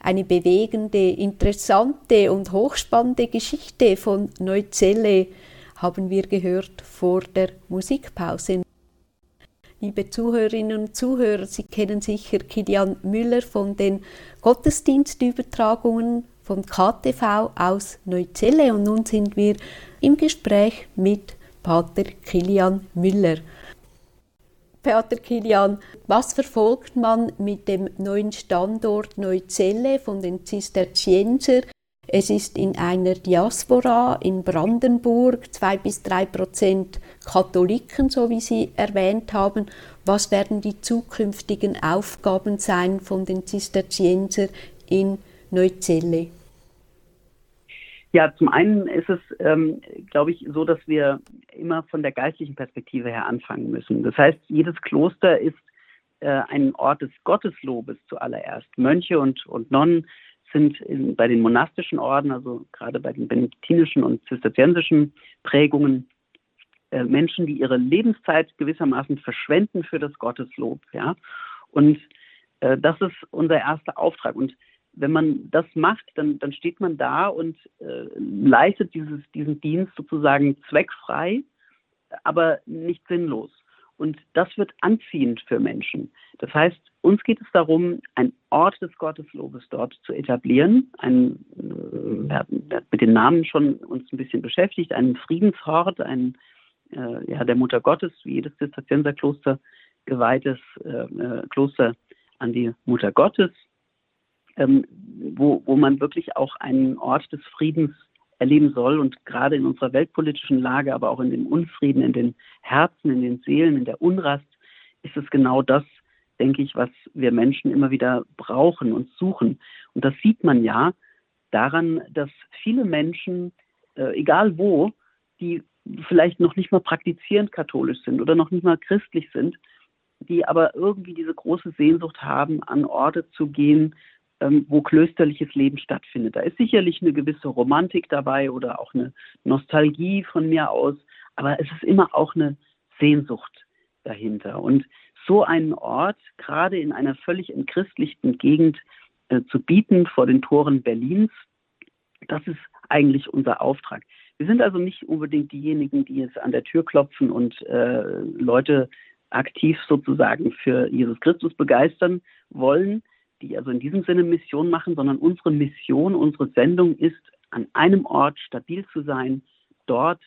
Eine bewegende, interessante und hochspannende Geschichte von Neuzelle haben wir gehört vor der Musikpause. Liebe Zuhörerinnen und Zuhörer, Sie kennen sicher Kilian Müller von den Gottesdienstübertragungen von KTV aus Neuzelle und nun sind wir im Gespräch mit Pater Kilian Müller. Pater Kilian, was verfolgt man mit dem neuen Standort Neuzelle von den Zisterzienser? Es ist in einer Diaspora in Brandenburg, zwei bis drei Prozent Katholiken, so wie Sie erwähnt haben. Was werden die zukünftigen Aufgaben sein von den Zisterzienser in Neuzelle? Ja, zum einen ist es, ähm, glaube ich, so, dass wir immer von der geistlichen Perspektive her anfangen müssen. Das heißt, jedes Kloster ist äh, ein Ort des Gotteslobes zuallererst. Mönche und, und Nonnen sind in, bei den monastischen Orden, also gerade bei den benediktinischen und zisterziensischen Prägungen, äh, Menschen, die ihre Lebenszeit gewissermaßen verschwenden für das Gotteslob. Ja? Und äh, das ist unser erster Auftrag. Und wenn man das macht, dann, dann steht man da und äh, leistet dieses, diesen Dienst sozusagen zweckfrei, aber nicht sinnlos. Und das wird anziehend für Menschen. Das heißt, uns geht es darum, einen Ort des Gotteslobes dort zu etablieren. Ein, äh, wir haben mit den Namen schon uns ein bisschen beschäftigt, einen Friedenshort, ein äh, ja, der Mutter Gottes, wie jedes Zisterzienserkloster geweihtes äh, äh Kloster an die Mutter Gottes ähm, wo, wo man wirklich auch einen Ort des Friedens erleben soll. Und gerade in unserer weltpolitischen Lage, aber auch in dem Unfrieden, in den Herzen, in den Seelen, in der Unrast, ist es genau das, denke ich, was wir Menschen immer wieder brauchen und suchen. Und das sieht man ja daran, dass viele Menschen, äh, egal wo, die vielleicht noch nicht mal praktizierend katholisch sind oder noch nicht mal christlich sind, die aber irgendwie diese große Sehnsucht haben, an Orte zu gehen, ähm, wo klösterliches Leben stattfindet. Da ist sicherlich eine gewisse Romantik dabei oder auch eine Nostalgie von mir aus, aber es ist immer auch eine Sehnsucht dahinter. Und so einen Ort, gerade in einer völlig entchristlichten Gegend, äh, zu bieten vor den Toren Berlins, das ist eigentlich unser Auftrag. Wir sind also nicht unbedingt diejenigen, die jetzt an der Tür klopfen und äh, Leute aktiv sozusagen für Jesus Christus begeistern wollen, die also in diesem Sinne Mission machen, sondern unsere Mission, unsere Sendung ist, an einem Ort stabil zu sein, dort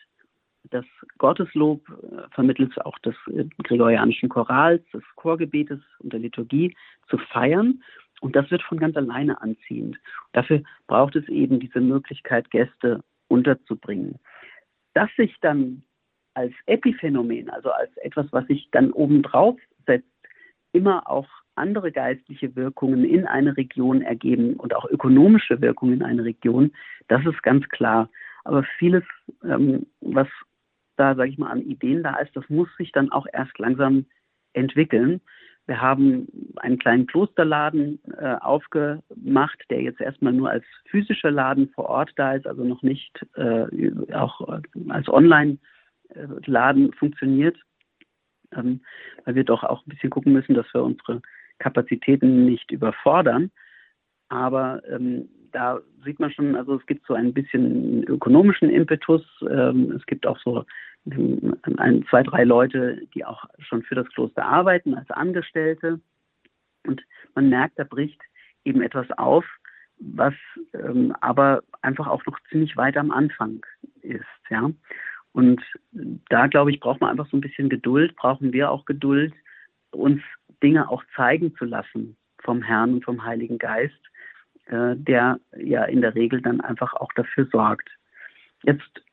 das Gotteslob äh, vermittels auch des äh, gregorianischen Chorals, des Chorgebetes und der Liturgie zu feiern. Und das wird von ganz alleine anziehend. Dafür braucht es eben diese Möglichkeit, Gäste unterzubringen. Das sich dann als Epiphänomen, also als etwas, was sich dann obendrauf setzt, immer auch andere geistliche Wirkungen in eine Region ergeben und auch ökonomische Wirkungen in eine Region, das ist ganz klar. Aber vieles, ähm, was da, sage ich mal, an Ideen da ist, das muss sich dann auch erst langsam entwickeln. Wir haben einen kleinen Klosterladen äh, aufgemacht, der jetzt erstmal nur als physischer Laden vor Ort da ist, also noch nicht äh, auch als Online-Laden funktioniert, ähm, weil wir doch auch ein bisschen gucken müssen, dass wir unsere Kapazitäten nicht überfordern. Aber ähm, da sieht man schon, also es gibt so ein bisschen ökonomischen Impetus. Ähm, es gibt auch so ähm, ein, zwei, drei Leute, die auch schon für das Kloster arbeiten als Angestellte. Und man merkt, da bricht eben etwas auf, was ähm, aber einfach auch noch ziemlich weit am Anfang ist. Ja? Und da, glaube ich, braucht man einfach so ein bisschen Geduld, brauchen wir auch Geduld, uns Dinge auch zeigen zu lassen vom Herrn und vom Heiligen Geist, äh, der ja in der Regel dann einfach auch dafür sorgt. Jetzt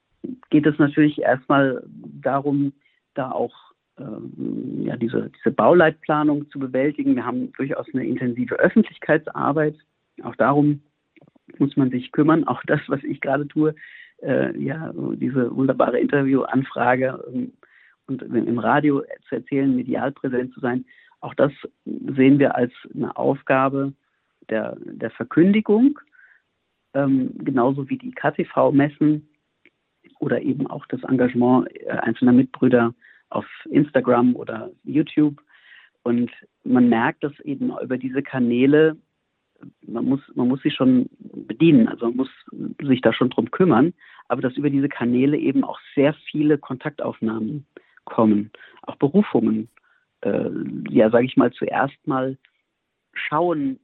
geht es natürlich erstmal darum, da auch ähm, ja, diese, diese Bauleitplanung zu bewältigen. Wir haben durchaus eine intensive Öffentlichkeitsarbeit. Auch darum muss man sich kümmern. Auch das, was ich gerade tue, äh, ja, diese wunderbare Interviewanfrage ähm, und im Radio zu erzählen, medial präsent zu sein, auch das sehen wir als eine Aufgabe der, der Verkündigung, ähm, genauso wie die KTV-Messen oder eben auch das Engagement äh, einzelner Mitbrüder auf Instagram oder YouTube. Und man merkt, dass eben über diese Kanäle, man muss, man muss sie schon bedienen, also man muss sich da schon drum kümmern, aber dass über diese Kanäle eben auch sehr viele Kontaktaufnahmen kommen, auch Berufungen. Äh, ja, sage ich mal, zuerst mal schauen,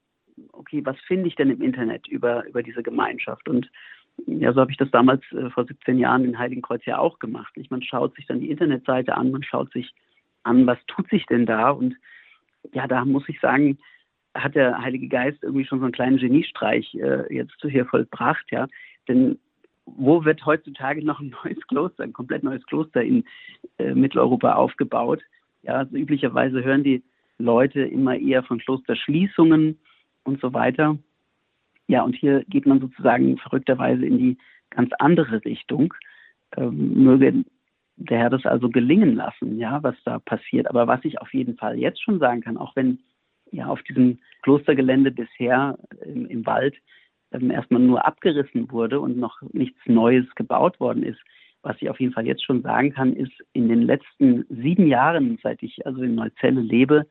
okay, was finde ich denn im Internet über, über diese Gemeinschaft? Und ja, so habe ich das damals äh, vor 17 Jahren in Heiligenkreuz ja auch gemacht. Nicht? Man schaut sich dann die Internetseite an, man schaut sich an, was tut sich denn da? Und ja, da muss ich sagen, hat der Heilige Geist irgendwie schon so einen kleinen Geniestreich äh, jetzt hier vollbracht, ja. Denn wo wird heutzutage noch ein neues Kloster, ein komplett neues Kloster in äh, Mitteleuropa aufgebaut? Ja, also üblicherweise hören die Leute immer eher von Klosterschließungen und so weiter. Ja, und hier geht man sozusagen verrückterweise in die ganz andere Richtung. Ähm, möge der Herr das also gelingen lassen, ja, was da passiert. Aber was ich auf jeden Fall jetzt schon sagen kann, auch wenn ja auf diesem Klostergelände bisher im, im Wald ähm, erstmal nur abgerissen wurde und noch nichts Neues gebaut worden ist, was ich auf jeden Fall jetzt schon sagen kann, ist, in den letzten sieben Jahren, seit ich also in Neuzelle lebe,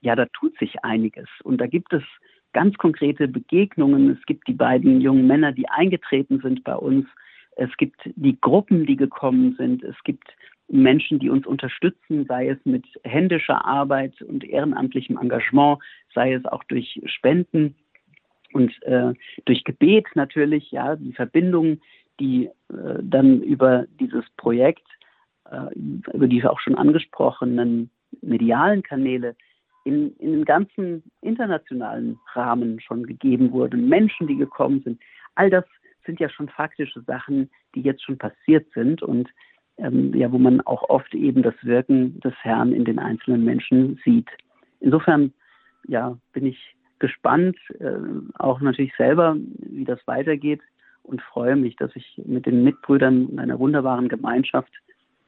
ja, da tut sich einiges. Und da gibt es ganz konkrete Begegnungen. Es gibt die beiden jungen Männer, die eingetreten sind bei uns. Es gibt die Gruppen, die gekommen sind. Es gibt Menschen, die uns unterstützen, sei es mit händischer Arbeit und ehrenamtlichem Engagement, sei es auch durch Spenden und äh, durch Gebet natürlich, ja, die Verbindung, die äh, dann über dieses Projekt, äh, über die auch schon angesprochenen medialen Kanäle in, in dem ganzen internationalen Rahmen schon gegeben wurden, Menschen, die gekommen sind. All das sind ja schon faktische Sachen, die jetzt schon passiert sind und ähm, ja, wo man auch oft eben das Wirken des Herrn in den einzelnen Menschen sieht. Insofern ja, bin ich gespannt, äh, auch natürlich selber, wie das weitergeht und freue mich, dass ich mit den Mitbrüdern in einer wunderbaren Gemeinschaft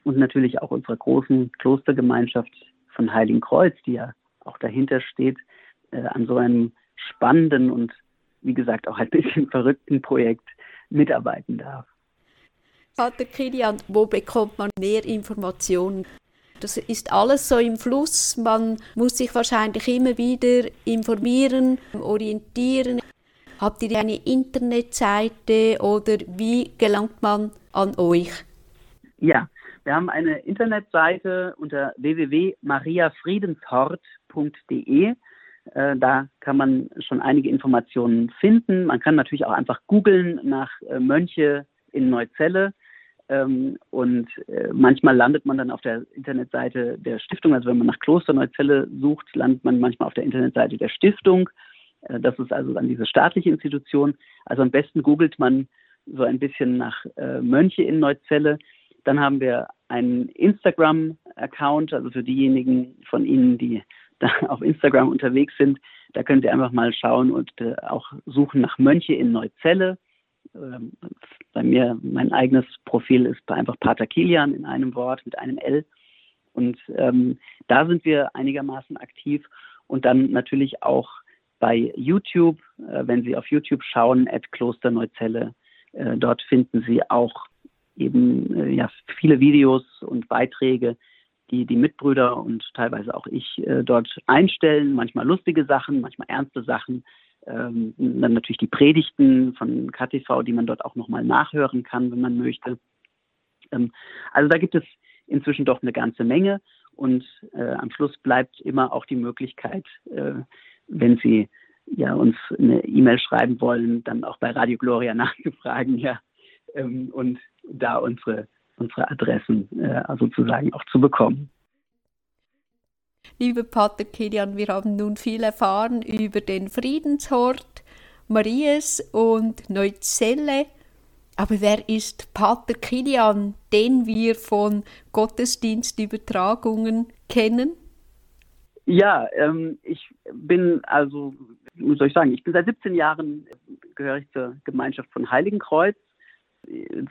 und natürlich auch unserer großen Klostergemeinschaft von Heiligen Kreuz, die ja auch dahinter steht, äh, an so einem spannenden und wie gesagt auch ein bisschen verrückten Projekt mitarbeiten darf. Pater Kilian, wo bekommt man mehr Informationen? Das ist alles so im Fluss. Man muss sich wahrscheinlich immer wieder informieren, orientieren. Habt ihr eine Internetseite oder wie gelangt man an euch? Ja, wir haben eine Internetseite unter www.mariafriedenshort.de. Äh, da kann man schon einige Informationen finden. Man kann natürlich auch einfach googeln nach äh, Mönche in Neuzelle. Ähm, und äh, manchmal landet man dann auf der Internetseite der Stiftung. Also wenn man nach Kloster Neuzelle sucht, landet man manchmal auf der Internetseite der Stiftung. Das ist also dann diese staatliche Institution. Also am besten googelt man so ein bisschen nach Mönche in Neuzelle. Dann haben wir einen Instagram-Account, also für diejenigen von Ihnen, die da auf Instagram unterwegs sind, da können Sie einfach mal schauen und äh, auch suchen nach Mönche in Neuzelle. Ähm, bei mir, mein eigenes Profil ist einfach Pater Kilian in einem Wort mit einem L. Und ähm, da sind wir einigermaßen aktiv. Und dann natürlich auch bei YouTube, äh, wenn Sie auf YouTube schauen, at Kloster Neuzelle, äh, dort finden Sie auch eben äh, ja, viele Videos und Beiträge, die die Mitbrüder und teilweise auch ich dort einstellen, manchmal lustige Sachen, manchmal ernste Sachen. Ähm, dann natürlich die Predigten von KTV, die man dort auch nochmal nachhören kann, wenn man möchte. Ähm, also da gibt es inzwischen doch eine ganze Menge und äh, am Schluss bleibt immer auch die Möglichkeit, äh, wenn Sie ja uns eine E-Mail schreiben wollen, dann auch bei Radio Gloria nachzufragen, ja, ähm, und da unsere unsere Adressen äh, sozusagen auch zu bekommen. Liebe Pater Kilian, wir haben nun viel erfahren über den Friedenshort Maries und Neuzelle. Aber wer ist Pater Kilian, den wir von Gottesdienstübertragungen kennen? Ja, ähm, ich bin also, wie soll ich sagen, ich bin seit 17 Jahren gehöre ich zur Gemeinschaft von Heiligenkreuz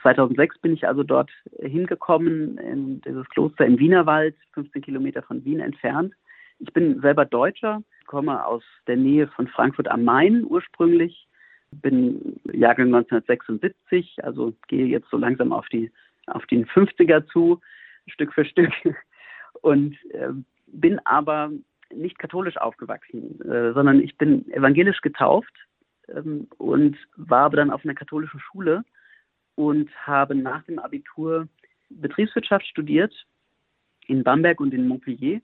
2006 bin ich also dort hingekommen, in dieses Kloster im Wienerwald, 15 Kilometer von Wien entfernt. Ich bin selber Deutscher, komme aus der Nähe von Frankfurt am Main ursprünglich, bin Jahrgang 1976, also gehe jetzt so langsam auf die auf den 50er zu, Stück für Stück. und äh, bin aber nicht katholisch aufgewachsen, äh, sondern ich bin evangelisch getauft ähm, und war aber dann auf einer katholischen Schule und habe nach dem Abitur Betriebswirtschaft studiert in Bamberg und in Montpellier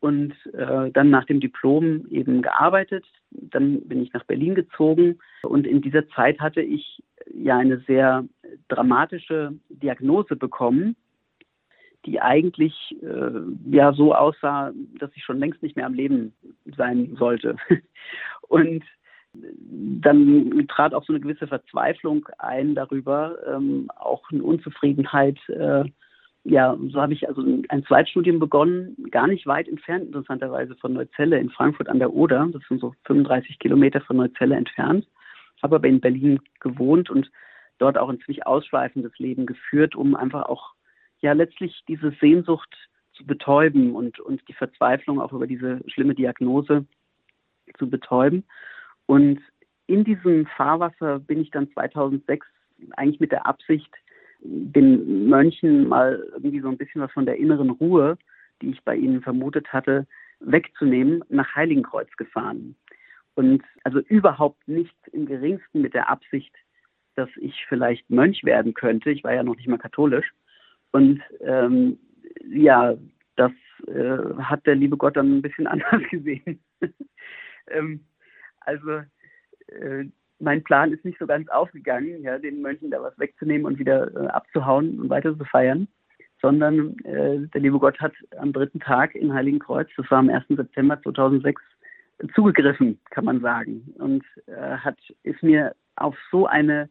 und äh, dann nach dem Diplom eben gearbeitet. Dann bin ich nach Berlin gezogen und in dieser Zeit hatte ich ja eine sehr dramatische Diagnose bekommen, die eigentlich äh, ja so aussah, dass ich schon längst nicht mehr am Leben sein sollte. Und dann trat auch so eine gewisse Verzweiflung ein darüber, ähm, auch eine Unzufriedenheit. Äh, ja, so habe ich also ein Zweitstudium begonnen, gar nicht weit entfernt, interessanterweise von Neuzelle in Frankfurt an der Oder. Das sind so 35 Kilometer von Neuzelle entfernt. Habe aber in Berlin gewohnt und dort auch ein ziemlich ausschweifendes Leben geführt, um einfach auch ja letztlich diese Sehnsucht zu betäuben und, und die Verzweiflung auch über diese schlimme Diagnose zu betäuben. Und in diesem Fahrwasser bin ich dann 2006 eigentlich mit der Absicht, den Mönchen mal irgendwie so ein bisschen was von der inneren Ruhe, die ich bei ihnen vermutet hatte, wegzunehmen, nach Heiligenkreuz gefahren. Und also überhaupt nicht im geringsten mit der Absicht, dass ich vielleicht Mönch werden könnte. Ich war ja noch nicht mal katholisch. Und ähm, ja, das äh, hat der liebe Gott dann ein bisschen anders gesehen. ähm, also äh, mein Plan ist nicht so ganz aufgegangen, ja, den Mönchen da was wegzunehmen und wieder äh, abzuhauen und weiter zu feiern, sondern äh, der liebe Gott hat am dritten Tag in Heiligenkreuz, das war am 1. September 2006, zugegriffen, kann man sagen, und äh, hat ist mir auf so eine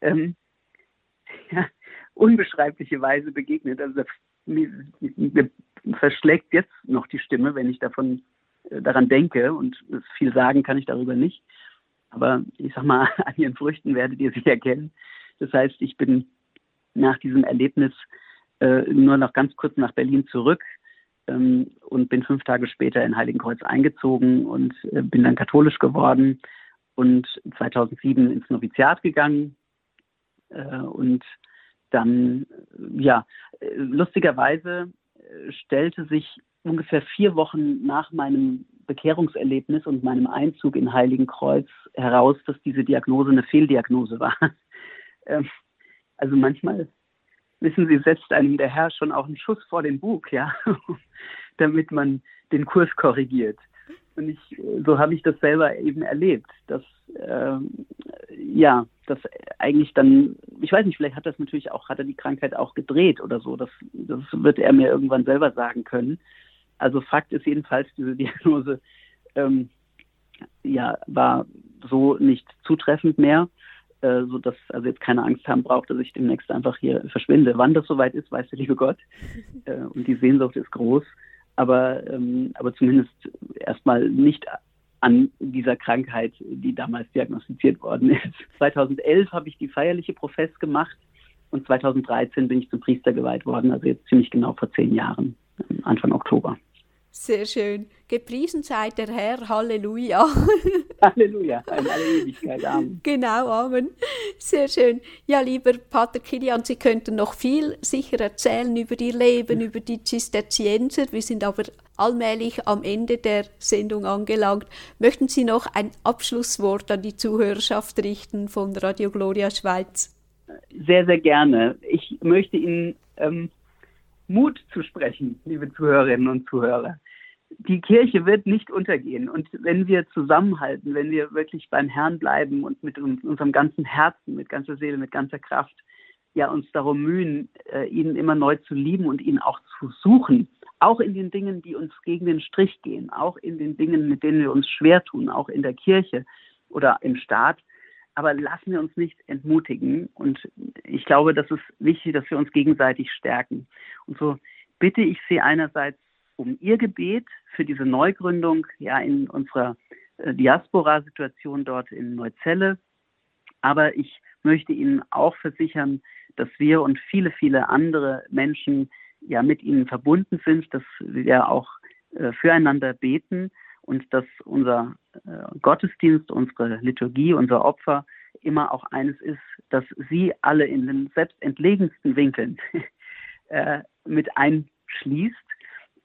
ähm, ja, unbeschreibliche Weise begegnet. Also mir, mir verschlägt jetzt noch die Stimme, wenn ich davon äh, daran denke und viel sagen kann ich darüber nicht. Aber ich sag mal, an ihren Früchten werdet ihr sie erkennen. Das heißt, ich bin nach diesem Erlebnis äh, nur noch ganz kurz nach Berlin zurück ähm, und bin fünf Tage später in Heiligenkreuz eingezogen und äh, bin dann katholisch geworden und 2007 ins Noviziat gegangen äh, und dann, ja, äh, lustigerweise äh, stellte sich ungefähr vier Wochen nach meinem Bekehrungserlebnis und meinem Einzug in Heiligenkreuz heraus, dass diese Diagnose eine Fehldiagnose war. Ähm, also manchmal, wissen Sie, setzt einem der Herr schon auch einen Schuss vor den Bug, ja, damit man den Kurs korrigiert. Und ich, so habe ich das selber eben erlebt, dass ähm, ja, das eigentlich dann, ich weiß nicht, vielleicht hat das natürlich auch, hat er die Krankheit auch gedreht oder so. Das, das wird er mir irgendwann selber sagen können. Also Fakt ist jedenfalls, diese Diagnose ähm, ja, war so nicht zutreffend mehr, äh, sodass also jetzt keine Angst haben braucht, dass ich demnächst einfach hier verschwinde. Wann das soweit ist, weiß der liebe Gott. Äh, und die Sehnsucht ist groß aber, ähm, aber zumindest erstmal nicht an dieser Krankheit, die damals diagnostiziert worden ist. 2011 habe ich die feierliche Profess gemacht und 2013 bin ich zum Priester geweiht worden, also jetzt ziemlich genau vor zehn Jahren, Anfang Oktober. Sehr schön. Gepriesen sei der Herr, Halleluja. Halleluja, in alle Ewigkeit, Amen. Genau, Amen. Sehr schön. Ja, lieber Pater Kilian, Sie könnten noch viel sicher erzählen über Ihr Leben, über die Zisterzienser. Wir sind aber allmählich am Ende der Sendung angelangt. Möchten Sie noch ein Abschlusswort an die Zuhörerschaft richten von Radio Gloria Schweiz? Sehr, sehr gerne. Ich möchte Ihnen ähm, Mut zu sprechen, liebe Zuhörerinnen und Zuhörer die Kirche wird nicht untergehen. Und wenn wir zusammenhalten, wenn wir wirklich beim Herrn bleiben und mit unserem ganzen Herzen, mit ganzer Seele, mit ganzer Kraft, ja, uns darum mühen, äh, ihn immer neu zu lieben und ihn auch zu suchen, auch in den Dingen, die uns gegen den Strich gehen, auch in den Dingen, mit denen wir uns schwer tun, auch in der Kirche oder im Staat. Aber lassen wir uns nicht entmutigen. Und ich glaube, das ist wichtig, dass wir uns gegenseitig stärken. Und so bitte ich Sie einerseits um Ihr Gebet für diese Neugründung ja in unserer äh, Diaspora-Situation dort in Neuzelle. Aber ich möchte Ihnen auch versichern, dass wir und viele, viele andere Menschen ja mit Ihnen verbunden sind, dass wir auch äh, füreinander beten und dass unser äh, Gottesdienst, unsere Liturgie, unser Opfer immer auch eines ist, dass Sie alle in den selbst entlegensten Winkeln äh, mit einschließt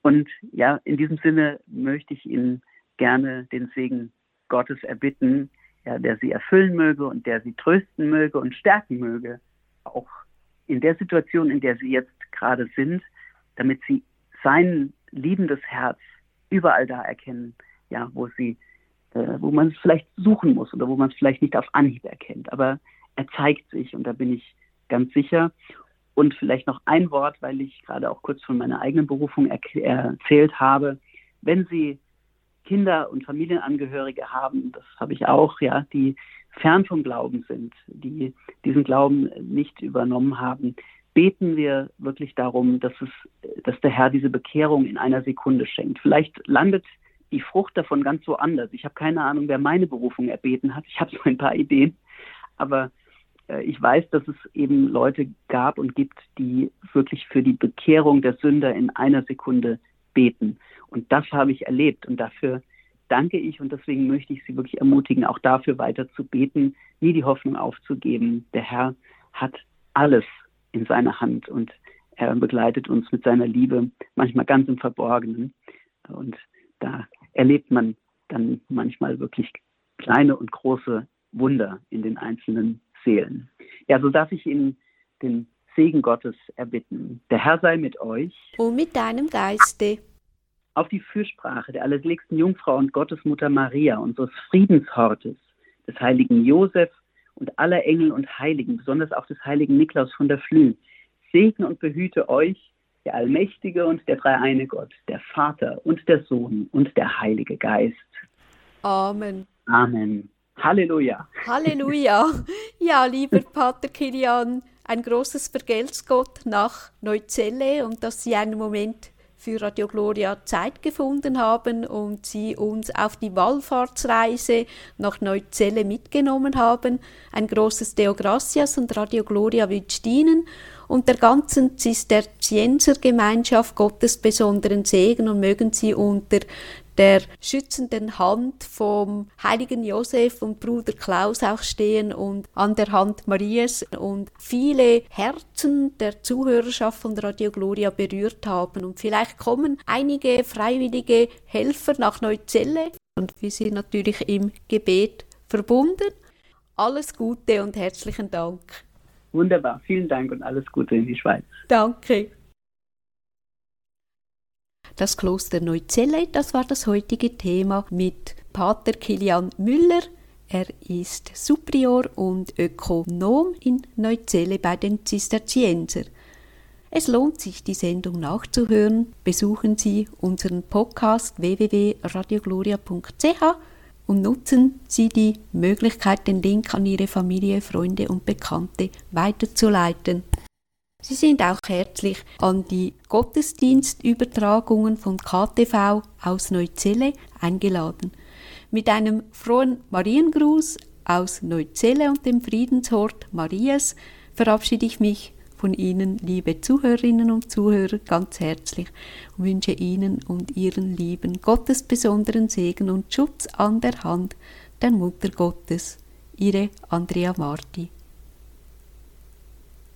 Und ja, in diesem Sinne möchte ich Ihnen gerne den Segen Gottes erbitten, ja, der Sie erfüllen möge und der Sie trösten möge und stärken möge, auch in der Situation, in der Sie jetzt gerade sind, damit Sie sein liebendes Herz überall da erkennen, ja, wo Sie, äh, wo man es vielleicht suchen muss oder wo man es vielleicht nicht auf Anhieb erkennt. Aber er zeigt sich und da bin ich ganz sicher. Und vielleicht noch ein Wort, weil ich gerade auch kurz von meiner eigenen Berufung erzählt habe. Wenn Sie Kinder und Familienangehörige haben, das habe ich auch, ja, die fern vom Glauben sind, die diesen Glauben nicht übernommen haben, beten wir wirklich darum, dass es, dass der Herr diese Bekehrung in einer Sekunde schenkt. Vielleicht landet die Frucht davon ganz so anders. Ich habe keine Ahnung, wer meine Berufung erbeten hat. Ich habe so ein paar Ideen, aber ich weiß, dass es eben Leute gab und gibt, die wirklich für die Bekehrung der Sünder in einer Sekunde beten. Und das habe ich erlebt und dafür danke ich und deswegen möchte ich Sie wirklich ermutigen, auch dafür weiter zu beten, nie die Hoffnung aufzugeben. Der Herr hat alles in seiner Hand und er begleitet uns mit seiner Liebe, manchmal ganz im Verborgenen. Und da erlebt man dann manchmal wirklich kleine und große Wunder in den einzelnen Seelen. Ja, so darf ich Ihnen den Segen Gottes erbitten. Der Herr sei mit euch. Und mit deinem Geiste. Auf die Fürsprache der allerseligsten Jungfrau und Gottesmutter Maria, unseres Friedenshortes, des heiligen Josef und aller Engel und Heiligen, besonders auch des heiligen Niklaus von der Flüh, segne und behüte euch der allmächtige und der dreieine Gott, der Vater und der Sohn und der Heilige Geist. Amen. Amen. Halleluja. Halleluja. Ja, lieber Pater Kilian, ein großes Vergelt's Gott nach Neuzelle und dass Sie einen Moment für Radio Gloria Zeit gefunden haben und Sie uns auf die Wallfahrtsreise nach Neuzelle mitgenommen haben. Ein großes Deo Gracias und Radio Gloria wünscht Ihnen und der ganzen Zisterziensergemeinschaft Gottes besonderen Segen und mögen Sie unter der schützenden Hand vom heiligen Josef und Bruder Klaus auch stehen und an der Hand Marias und viele Herzen der Zuhörerschaft von Radio Gloria berührt haben. Und vielleicht kommen einige freiwillige Helfer nach Neuzelle und wir sind natürlich im Gebet verbunden. Alles Gute und herzlichen Dank. Wunderbar, vielen Dank und alles Gute in die Schweiz. Danke. Das Kloster Neuzelle, das war das heutige Thema mit Pater Kilian Müller. Er ist Superior und Ökonom in Neuzelle bei den Zisterzienser. Es lohnt sich, die Sendung nachzuhören. Besuchen Sie unseren Podcast www.radiogloria.ch und nutzen Sie die Möglichkeit, den Link an Ihre Familie, Freunde und Bekannte weiterzuleiten. Sie sind auch herzlich an die Gottesdienstübertragungen von KTV aus Neuzelle eingeladen. Mit einem frohen Mariengruß aus Neuzelle und dem Friedenshort Marias verabschiede ich mich von Ihnen, liebe Zuhörerinnen und Zuhörer, ganz herzlich und wünsche Ihnen und Ihren Lieben Gottes besonderen Segen und Schutz an der Hand der Mutter Gottes. Ihre Andrea Marti.